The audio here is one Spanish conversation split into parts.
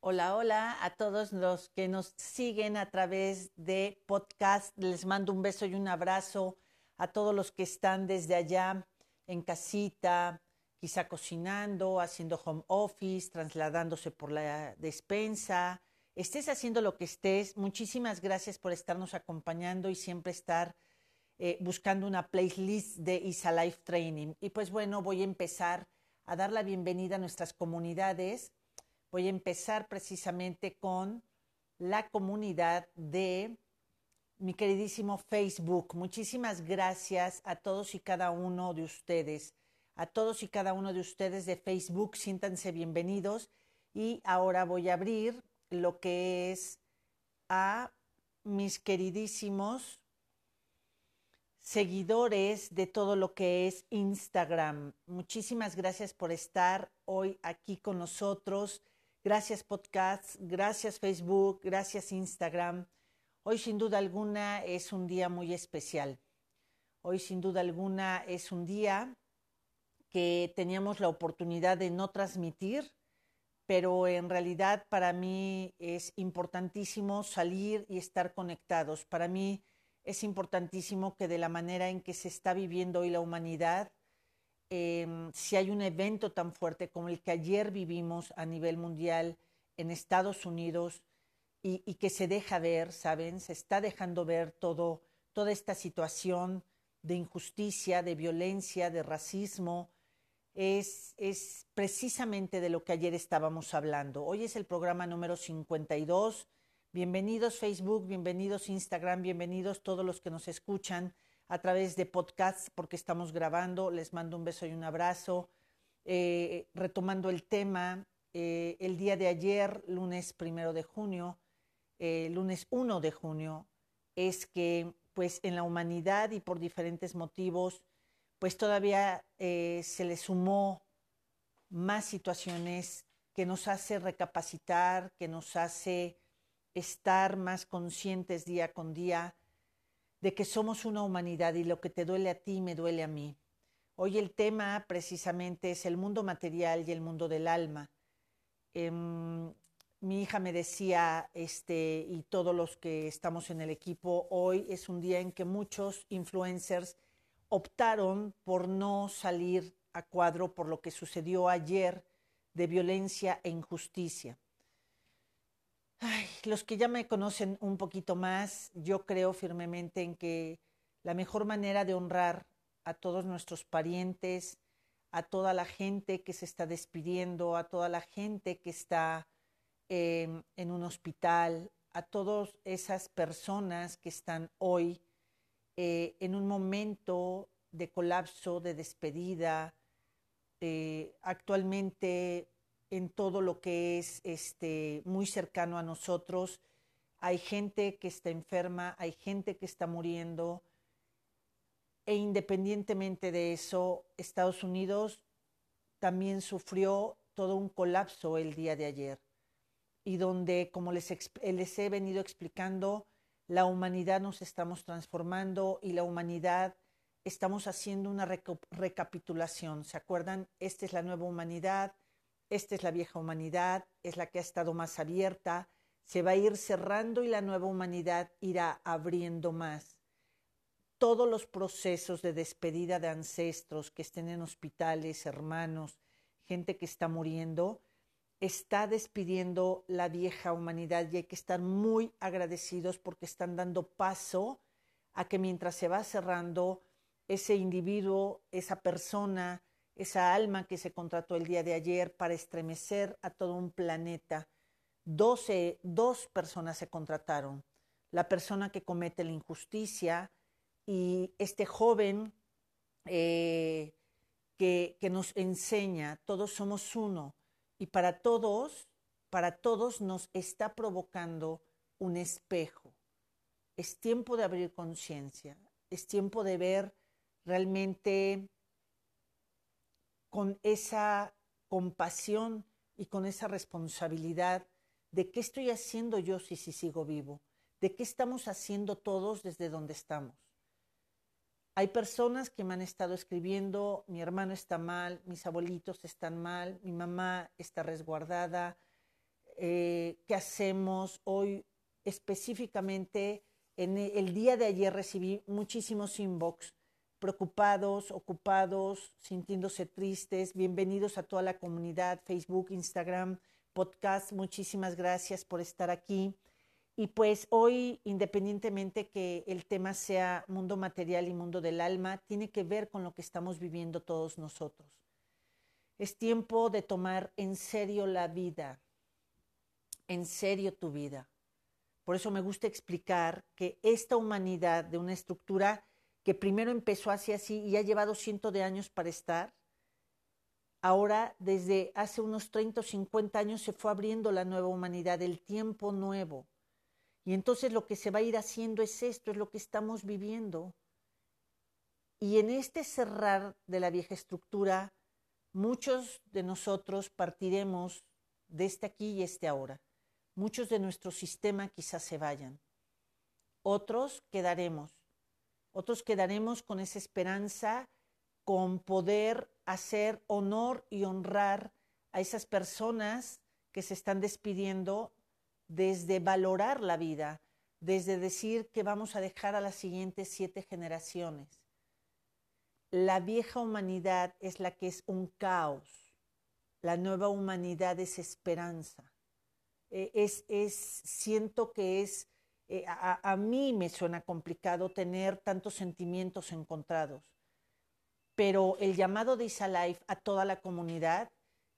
Hola, hola a todos los que nos siguen a través de podcast. Les mando un beso y un abrazo a todos los que están desde allá en casita, quizá cocinando, haciendo home office, trasladándose por la despensa. Estés haciendo lo que estés. Muchísimas gracias por estarnos acompañando y siempre estar eh, buscando una playlist de ISA Life Training. Y pues bueno, voy a empezar a dar la bienvenida a nuestras comunidades Voy a empezar precisamente con la comunidad de mi queridísimo Facebook. Muchísimas gracias a todos y cada uno de ustedes. A todos y cada uno de ustedes de Facebook, siéntanse bienvenidos. Y ahora voy a abrir lo que es a mis queridísimos seguidores de todo lo que es Instagram. Muchísimas gracias por estar hoy aquí con nosotros. Gracias podcast, gracias Facebook, gracias Instagram. Hoy sin duda alguna es un día muy especial. Hoy sin duda alguna es un día que teníamos la oportunidad de no transmitir, pero en realidad para mí es importantísimo salir y estar conectados. Para mí es importantísimo que de la manera en que se está viviendo hoy la humanidad, Em, si hay un evento tan fuerte como el que ayer vivimos a nivel mundial en Estados Unidos y, que se deja ver, ¿saben? Se está dejando ver todo, toda esta situación de injusticia, de violencia, de racismo, es, es, precisamente de lo que ayer estábamos hablando. Hoy es el programa número 52. Bienvenidos Facebook, bienvenidos Instagram, bienvenidos todos los que nos escuchan a través de podcasts porque estamos grabando. Les mando un beso y un abrazo. Eh, retomando el tema, eh, el día de ayer, lunes primero de junio, eh, lunes 1 de junio, es que pues en la humanidad y por diferentes motivos, pues todavía se le sumó más situaciones que nos hace recapacitar, que nos hace estar más conscientes día con día de que somos una humanidad y lo que te duele a ti me duele a mí. Hoy el tema precisamente es el mundo material y el mundo del alma. Em, mi hija me decía, este, y todos los que estamos en el equipo, hoy es un día en que muchos influencers optaron por no salir a cuadro por lo que sucedió ayer de violencia e injusticia. Los que ya me conocen un poquito más, yo creo firmemente en que la mejor manera de honrar a todos nuestros parientes, a toda la gente que se está despidiendo, a toda la gente que está em, en un hospital, a todas esas personas que están hoy eh, en un momento de colapso, de despedida. Eh, actualmente en todo lo que es este, muy cercano a nosotros. Hay gente que está enferma, hay gente que está muriendo. E independientemente de eso, Estados Unidos también sufrió todo un colapso el día de ayer. Y donde, como les, les he venido explicando, la humanidad nos estamos transformando y la humanidad estamos haciendo una recapitulación. ¿Se acuerdan? Esta es la nueva humanidad esta es la vieja humanidad, es la que ha estado más abierta, se va a ir cerrando y la nueva humanidad irá abriendo más. Todos los procesos de despedida de ancestros que estén en hospitales, hermanos, gente que está muriendo, está despidiendo la vieja humanidad y hay que estar muy agradecidos porque están dando paso a que mientras se va cerrando, ese individuo, esa persona, esa alma que se contrató el día de ayer para estremecer a todo un planeta. Doce, dos personas se contrataron. La persona que comete la injusticia y este joven eh, que, que nos enseña, todos somos uno. Y para todos, para todos nos está provocando un espejo. Es tiempo de abrir conciencia, es tiempo de ver realmente con esa compasión y con esa responsabilidad de qué estoy haciendo yo si, si sigo vivo, de qué estamos haciendo todos desde donde estamos. Hay personas que me han estado escribiendo, mi hermano está mal, mis abuelitos están mal, mi mamá está resguardada, eh, qué hacemos. Hoy específicamente, en el día de ayer recibí muchísimos inbox preocupados, ocupados, sintiéndose tristes. Bienvenidos a toda la comunidad, Facebook, Instagram, podcast. Muchísimas gracias por estar aquí. Y pues hoy, independientemente que el tema sea mundo material y mundo del alma, tiene que ver con lo que estamos viviendo todos nosotros. Es tiempo de tomar en serio la vida, en serio tu vida. Por eso me gusta explicar que esta humanidad de una estructura que primero empezó así así y ha llevado cientos de años para estar, ahora desde hace unos 30 o 50 años se fue abriendo la nueva humanidad, el tiempo nuevo. Y entonces lo que se va a ir haciendo es esto, es lo que estamos viviendo. Y en este cerrar de la vieja estructura, muchos de nosotros partiremos de este aquí y este ahora. Muchos de nuestro sistema quizás se vayan. Otros quedaremos otros quedaremos con esa esperanza, con poder hacer honor y honrar a esas personas que se están despidiendo desde valorar la vida, desde decir que vamos a dejar a las siguientes siete generaciones. La vieja humanidad es la que es un caos, la nueva humanidad es esperanza. E, es, es, siento que es eh, a, mí me suena complicado tener tantos sentimientos encontrados, pero el llamado de Isa Life a toda la comunidad,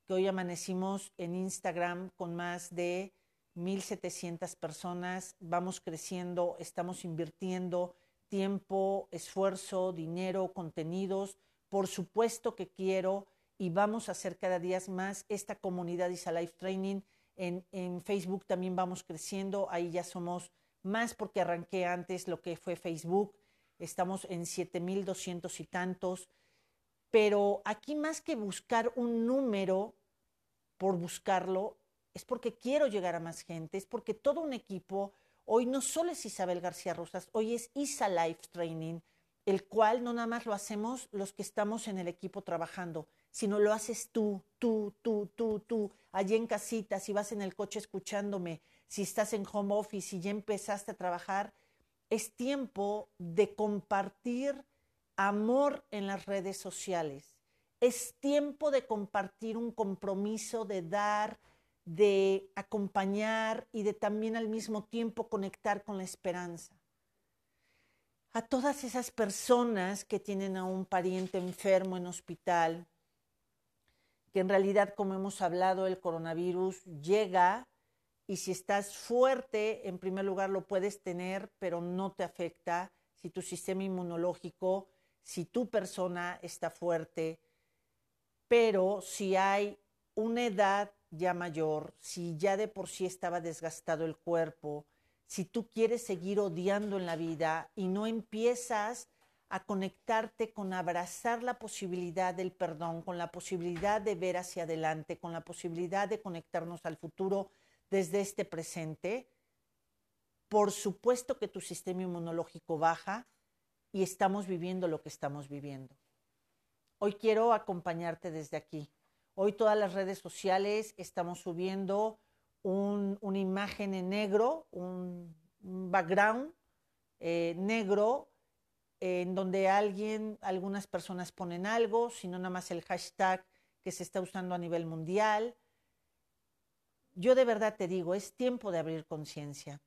que hoy amanecimos en Instagram con más de 1.700 personas, vamos creciendo, estamos invirtiendo tiempo, esfuerzo, dinero, contenidos, por supuesto que quiero y vamos a hacer cada día más esta comunidad Isa Life Training. En, en Facebook también vamos creciendo, ahí ya somos más porque arranqué antes lo que fue Facebook, estamos en 7.200 y tantos, pero aquí más que buscar un número por buscarlo, es porque quiero llegar a más gente, es porque todo un equipo, hoy no solo es Isabel García Rosas, hoy es ISA Life Training, el cual no nada más lo hacemos los que estamos en el equipo trabajando, sino lo haces tú, tú, tú, tú, tú, allí en casita, si vas en el coche escuchándome, si estás en home office y ya empezaste a trabajar, es tiempo de compartir amor en las redes sociales. Es tiempo de compartir un compromiso, de dar, de acompañar y de también al mismo tiempo conectar con la esperanza. A todas esas personas que tienen a un pariente enfermo en hospital, que en realidad, como hemos hablado, el coronavirus llega y si estás fuerte, en primer lugar lo puedes tener, pero no te afecta. Si tu sistema inmunológico, si tu persona está fuerte, pero si hay una edad ya mayor, si ya de por sí estaba desgastado el cuerpo, si tú quieres seguir odiando en la vida y no empiezas a conectarte con abrazar la posibilidad del perdón, con la posibilidad de ver hacia adelante, con la posibilidad de conectarnos al futuro, desde este presente, por supuesto que tu sistema inmunológico baja y estamos viviendo lo que estamos viviendo. Hoy quiero acompañarte desde aquí. Hoy todas las redes sociales estamos subiendo una imagen en negro, un, background eh, negro, en donde alguien, algunas personas ponen algo, sino nada más el hashtag que se está usando a nivel mundial, yo de verdad te digo, es tiempo de abrir conciencia.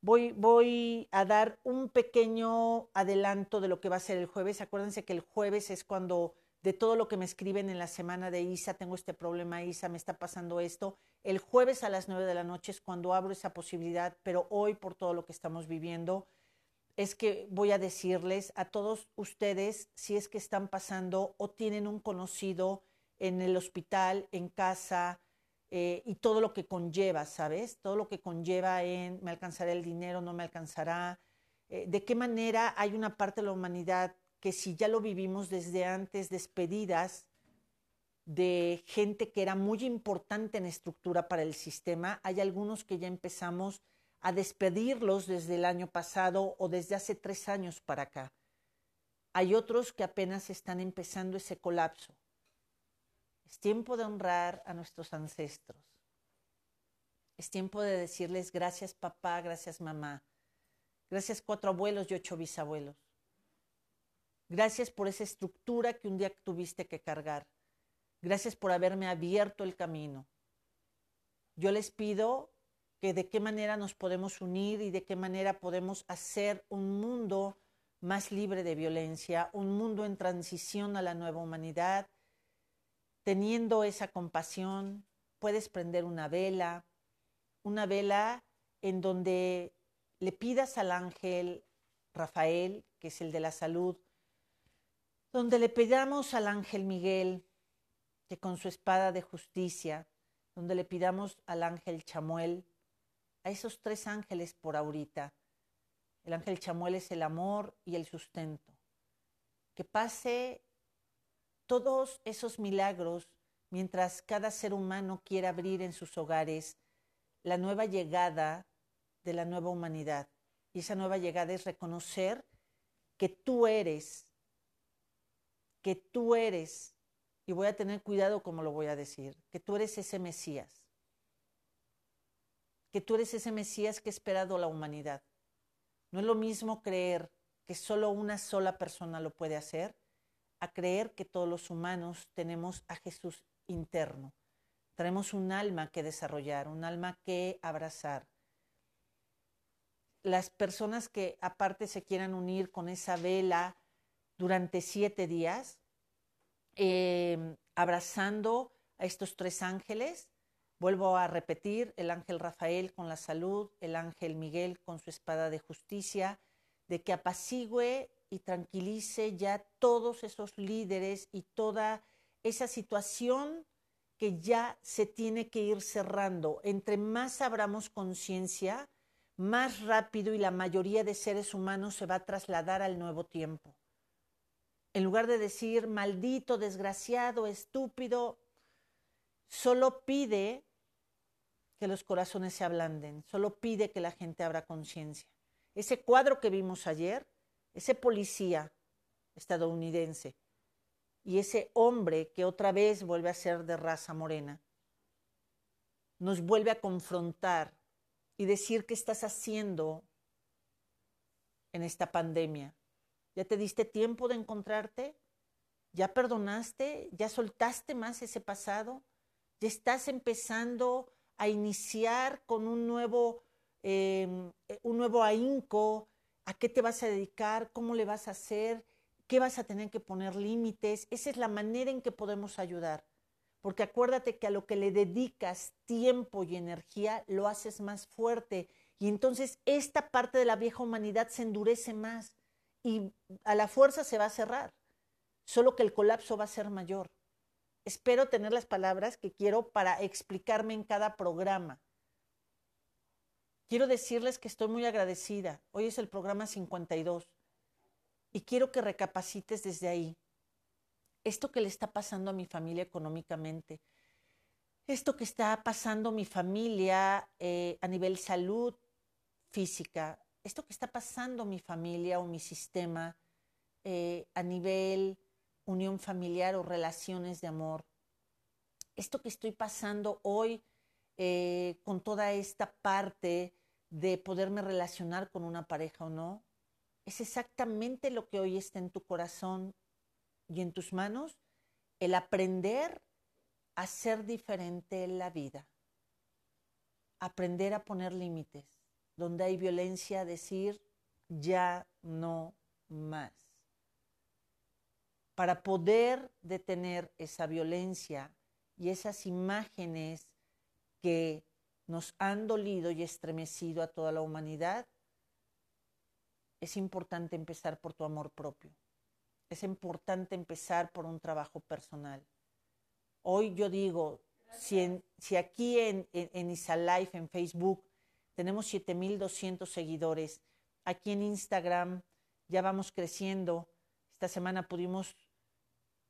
Voy, voy a dar un pequeño adelanto de lo que va a ser el jueves. Acuérdense que el jueves es cuando de todo lo que me escriben en la semana de Isa, tengo este problema, Isa, me está pasando esto. El jueves a las nueve de la noche es cuando abro esa posibilidad, pero hoy por todo lo que estamos viviendo, es que voy a decirles a todos ustedes si es que están pasando o tienen un conocido en el hospital, en casa, eh, y todo lo que conlleva, ¿sabes? Todo lo que conlleva en me alcanzará el dinero, no me alcanzará. Eh, ¿De qué manera hay una parte de la humanidad que si ya lo vivimos desde antes, despedidas de gente que era muy importante en estructura para el sistema, hay algunos que ya empezamos a despedirlos desde el año pasado o desde hace tres años para acá. Hay otros que apenas están empezando ese colapso. Es tiempo de honrar a nuestros ancestros. Es tiempo de decirles gracias papá, gracias mamá, gracias cuatro abuelos y ocho bisabuelos. Gracias por esa estructura que un día tuviste que cargar. Gracias por haberme abierto el camino. Yo les pido que de qué manera nos podemos unir y de qué manera podemos hacer un mundo más libre de violencia, un mundo en transición a la nueva humanidad, teniendo esa compasión, puedes prender una vela, una vela en donde le pidas al ángel Rafael, que es el de la salud, donde le pidamos al ángel Miguel, que con su espada de justicia, donde le pidamos al ángel Chamuel, a esos tres ángeles por ahorita, el ángel Chamuel es el amor y el sustento. Que pase todos esos milagros mientras cada ser humano quiera abrir en sus hogares la nueva llegada de la nueva humanidad. Y esa nueva llegada es reconocer que tú eres, que tú eres, y voy a tener cuidado como lo voy a decir, que tú eres ese Mesías, que tú eres ese Mesías que ha esperado la humanidad no es lo mismo creer que solo una sola persona lo puede hacer a creer que todos los humanos tenemos a Jesús interno. Tenemos un alma que desarrollar, un alma que abrazar. Las personas que aparte se quieran unir con esa vela durante siete días, eh, abrazando a estos tres ángeles, Vuelvo a repetir, el ángel Rafael con la salud, el ángel Miguel con su espada de justicia, de que apacigüe y tranquilice ya todos esos líderes y toda esa situación que ya se tiene que ir cerrando. Entre más abramos conciencia, más rápido y la mayoría de seres humanos se va a trasladar al nuevo tiempo. En lugar de decir maldito, desgraciado, estúpido, solo pide que los corazones se ablanden, solo pide que la gente abra conciencia. Ese cuadro que vimos ayer, ese policía estadounidense y ese hombre que otra vez vuelve a ser de raza morena, nos vuelve a confrontar y decir qué estás haciendo en esta pandemia. ¿Ya te diste tiempo de encontrarte? ¿Ya perdonaste? ¿Ya soltaste más ese pasado? ¿Ya estás empezando a iniciar con un nuevo, em, eh, un nuevo ahínco, a qué te vas a dedicar, cómo le vas a hacer, qué vas a tener que poner límites. Esa es la manera en que podemos ayudar. Porque acuérdate que a lo que le dedicas tiempo y energía, lo haces más fuerte. Y entonces esta parte de la vieja humanidad se endurece más y a la fuerza se va a cerrar. Solo que el colapso va a ser mayor espero tener las palabras que quiero para explicarme en cada programa. Quiero decirles que estoy muy agradecida. Hoy es el programa 52 y quiero que recapacites desde ahí. Esto que le está pasando a mi familia económicamente, esto que está pasando a mi familia eh, a nivel salud física, esto que está pasando a mi familia o mi sistema eh, a nivel unión familiar o relaciones de amor. Esto que estoy pasando hoy eh, con toda esta parte de poderme relacionar con una pareja o no, es exactamente lo que hoy está en tu corazón y en tus manos, el aprender a ser diferente en la vida, aprender a poner límites, donde hay violencia, decir ya no más para poder detener esa violencia y esas imágenes que nos han dolido y estremecido a toda la humanidad, es importante empezar por tu amor propio. Es importante empezar por un trabajo personal. Hoy yo digo, si, aquí en, en, en Isalife, en Facebook, tenemos 7.200 seguidores, aquí en Instagram ya vamos creciendo. Esta semana pudimos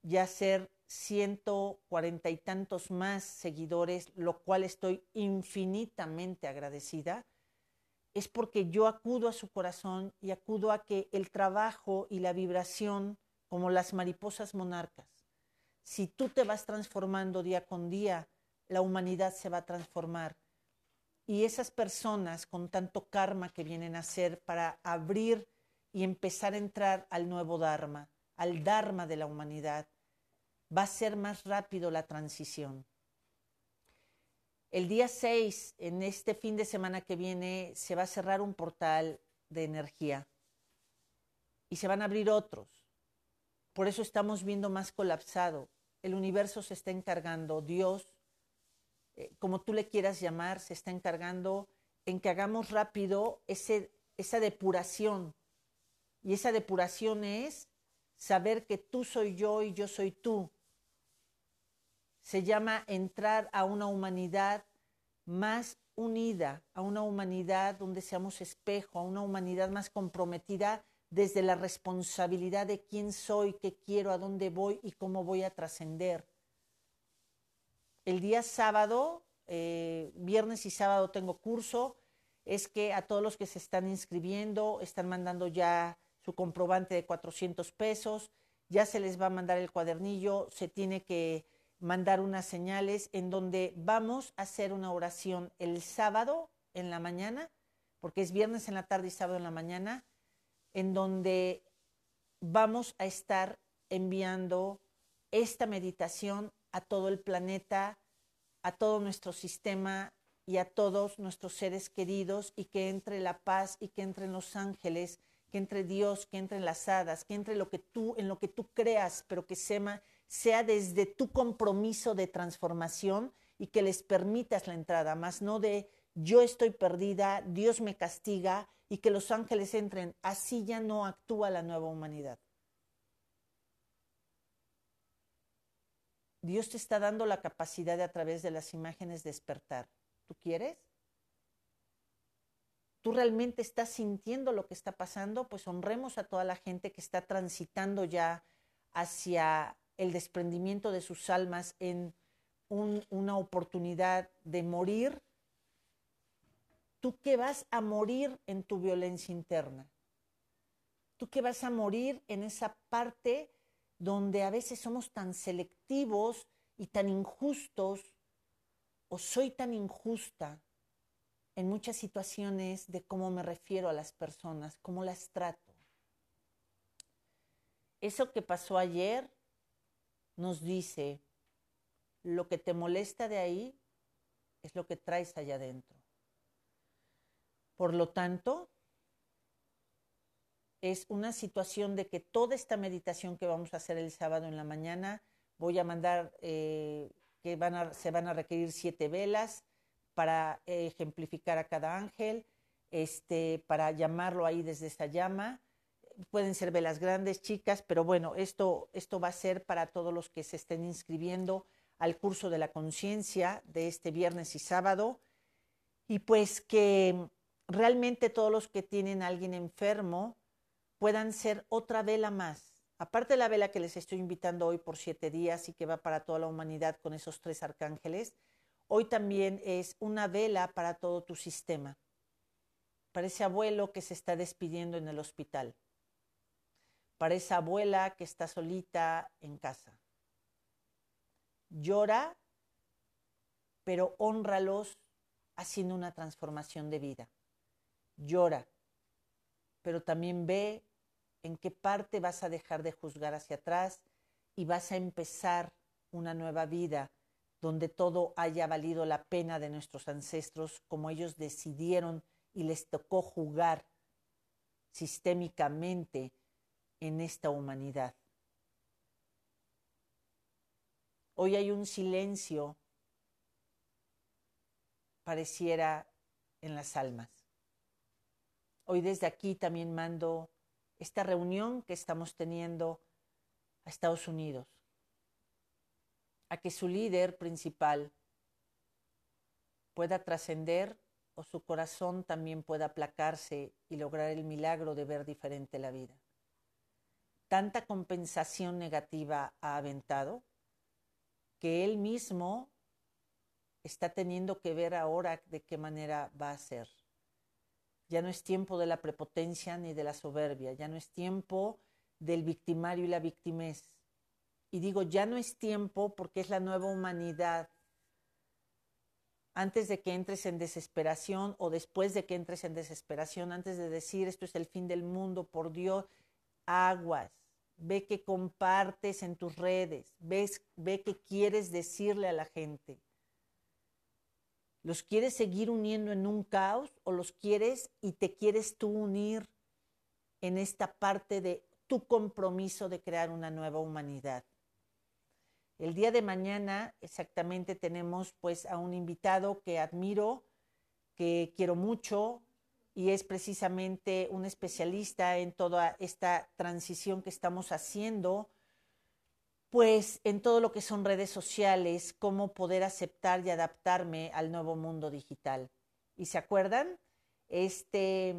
ya ser ciento cuarenta y tantos más seguidores, lo cual estoy infinitamente agradecida, es porque yo acudo a su corazón y acudo a que el trabajo y la vibración, como las mariposas monarcas, si tú te vas transformando día con día, la humanidad se va a transformar. y esas personas con tanto karma que vienen a hacer para abrir y empezar a entrar al nuevo Dharma, al Dharma de la humanidad, va a ser más rápido la transición. El día 6, en este fin de semana que viene, se va a cerrar un portal de energía y se van a abrir otros. Por eso estamos viendo más colapsado. El universo se está encargando, Dios, eh, como tú le quieras llamar, se está encargando en que hagamos rápido esa depuración. Y esa depuración es saber que tú soy yo y yo soy tú se llama entrar a una humanidad más unida, a una humanidad donde seamos espejo, a una humanidad más comprometida desde la responsabilidad de quién soy, qué quiero, a dónde voy y cómo voy a trascender. El día sábado, eh, viernes y sábado tengo curso, es que a todos los que se están inscribiendo están mandando ya su comprobante de 400 pesos, ya se les va a mandar el cuadernillo, se tiene que mandar unas señales en donde vamos a hacer una oración el sábado en la mañana, porque es viernes en la tarde y sábado en la mañana, en donde vamos a estar enviando esta meditación a todo el planeta, a todo nuestro sistema y a todos nuestros seres queridos y que entre la paz y que entren los ángeles, que entre Dios, que entre las hadas, que entre lo que tú en lo que tú creas, pero que sema sea desde tu compromiso de transformación y que les permitas la entrada, más no de yo estoy perdida, Dios me castiga y que los ángeles entren. Así ya no actúa la nueva humanidad. Dios te está dando la capacidad de a través de las imágenes despertar. ¿Tú quieres? ¿Tú realmente estás sintiendo lo que está pasando? Pues honremos a toda la gente que está transitando ya hacia el desprendimiento de sus almas en una oportunidad de morir, tú que vas a morir en tu violencia interna, tú que vas a morir en esa parte donde a veces somos tan selectivos y tan injustos, o soy tan injusta en muchas situaciones de cómo me refiero a las personas, cómo las trato. Eso que pasó ayer nos dice, lo que te molesta de ahí es lo que traes allá adentro. Por lo tanto, es una situación de que toda esta meditación que vamos a hacer el sábado en la mañana, voy a mandar eh, que se van a requerir siete velas para ejemplificar a cada ángel, este, para llamarlo ahí desde esta llama pueden ser velas grandes, chicas, pero bueno, esto, esto va a ser para todos los que se estén inscribiendo al curso de la conciencia de este viernes y sábado. Y pues que realmente todos los que tienen a alguien enfermo puedan ser otra vela más. Aparte de la vela que les estoy invitando hoy por siete días y que va para toda la humanidad con esos tres arcángeles, hoy también es una vela para todo tu sistema, para ese abuelo que se está despidiendo en el hospital para esa abuela que está solita en casa. Llora, pero honralos haciendo una transformación de vida. Llora, pero también ve en qué parte vas a dejar de juzgar hacia atrás y vas a empezar una nueva vida donde todo haya valido la pena de nuestros ancestros como ellos decidieron y les tocó jugar sistémicamente en esta humanidad. Hoy hay un silencio, pareciera, en las almas. Hoy desde aquí también mando esta reunión que estamos teniendo a Estados Unidos, a que su líder principal pueda trascender o su corazón también pueda aplacarse y lograr el milagro de ver diferente la vida tanta compensación negativa ha aventado que él mismo está teniendo que ver ahora de qué manera va a ser. Ya no es tiempo de la prepotencia ni de la soberbia, ya no es tiempo del victimario y la victimez. Y digo, ya no es tiempo porque es la nueva humanidad antes de que entres en desesperación o después de que entres en desesperación, antes de decir esto es el fin del mundo, por Dios, aguas, ve que compartes en tus redes, ves, ve que quieres decirle a la gente. ¿Los quieres seguir uniendo en un caos o los quieres y te quieres tú unir en esta parte de tu compromiso de crear una nueva humanidad? El día de mañana exactamente tenemos pues a un invitado que admiro, que quiero mucho, y es precisamente un especialista en toda esta transición que estamos haciendo, pues en todo lo que son redes sociales, cómo poder aceptar y adaptarme al nuevo mundo digital. ¿Y se acuerdan? Este,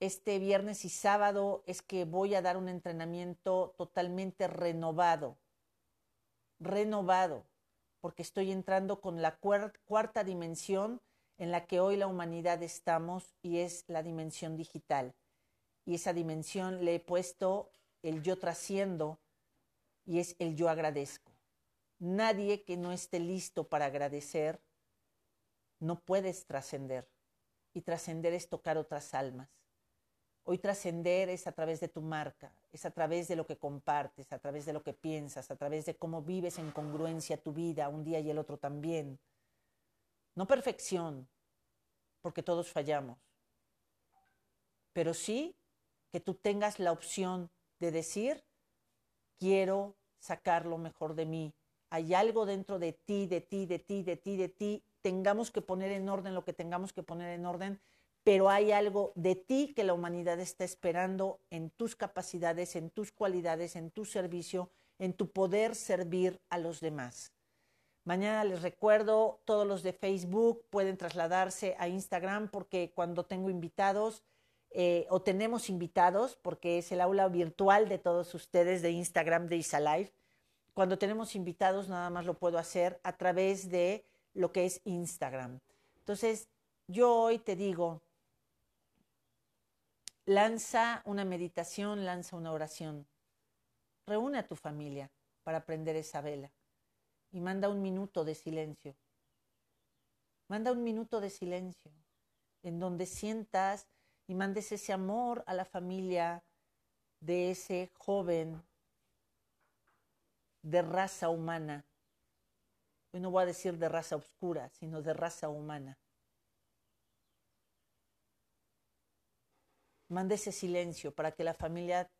este viernes y sábado es que voy a dar un entrenamiento totalmente renovado, renovado, porque estoy entrando con la cuarta dimensión en la que hoy la humanidad estamos y es la dimensión digital. Y esa dimensión le he puesto el yo trasciendo y es el yo agradezco. Nadie que no esté listo para agradecer no puedes trascender. Y trascender es tocar otras almas. Hoy trascender es a través de tu marca, es a través de lo que compartes, a través de lo que piensas, a través de cómo vives en congruencia tu vida un día y el otro también no perfección, porque todos fallamos, pero sí que tú tengas la opción de decir, quiero sacar lo mejor de mí. Hay algo dentro de ti, de ti, de ti, de ti, de ti. Tengamos que poner en orden lo que tengamos que poner en orden, pero hay algo de ti que la humanidad está esperando en tus capacidades, en tus cualidades, en tu servicio, en tu poder servir a los demás. Mañana les recuerdo, todos los de Facebook pueden trasladarse a Instagram porque cuando tengo invitados eh, o tenemos invitados, porque es el aula virtual de todos ustedes de Instagram de Isalife, cuando tenemos invitados nada más lo puedo hacer a través de lo que es Instagram. Entonces, yo hoy te digo, lanza una meditación, lanza una oración, reúne a tu familia para prender esa vela y manda un minuto de silencio. Manda un minuto de silencio en donde sientas y mandes ese amor a la familia de ese joven de raza humana. Hoy no voy a decir de raza oscura, sino de raza humana. Manda ese silencio para que la familia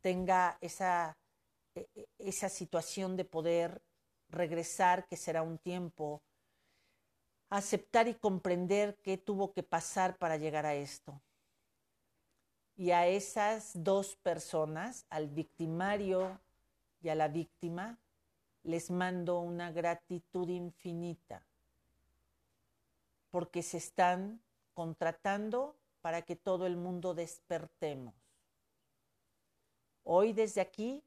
tenga esa, e, e, esa situación de poder regresar, que será un tiempo, aceptar y comprender qué tuvo que pasar para llegar a esto. Y a esas dos personas, al victimario y a la víctima, les mando una gratitud infinita, porque se están contratando para que todo el mundo despertemos. Hoy desde aquí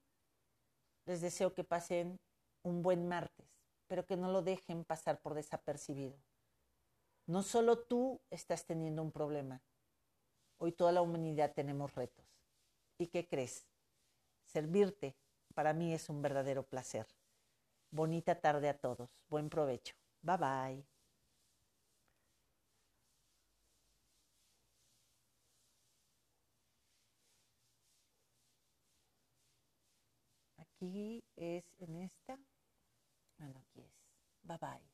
les deseo que pasen un buen martes, pero que no lo dejen pasar por desapercibido. No solo tú estás teniendo un problema, hoy toda la humanidad tenemos retos. ¿Y qué crees? Servirte para mí es un verdadero placer. Bonita tarde a todos. Buen provecho. Bye bye. Aquí es en esta. Bueno, aquí es. Bye bye.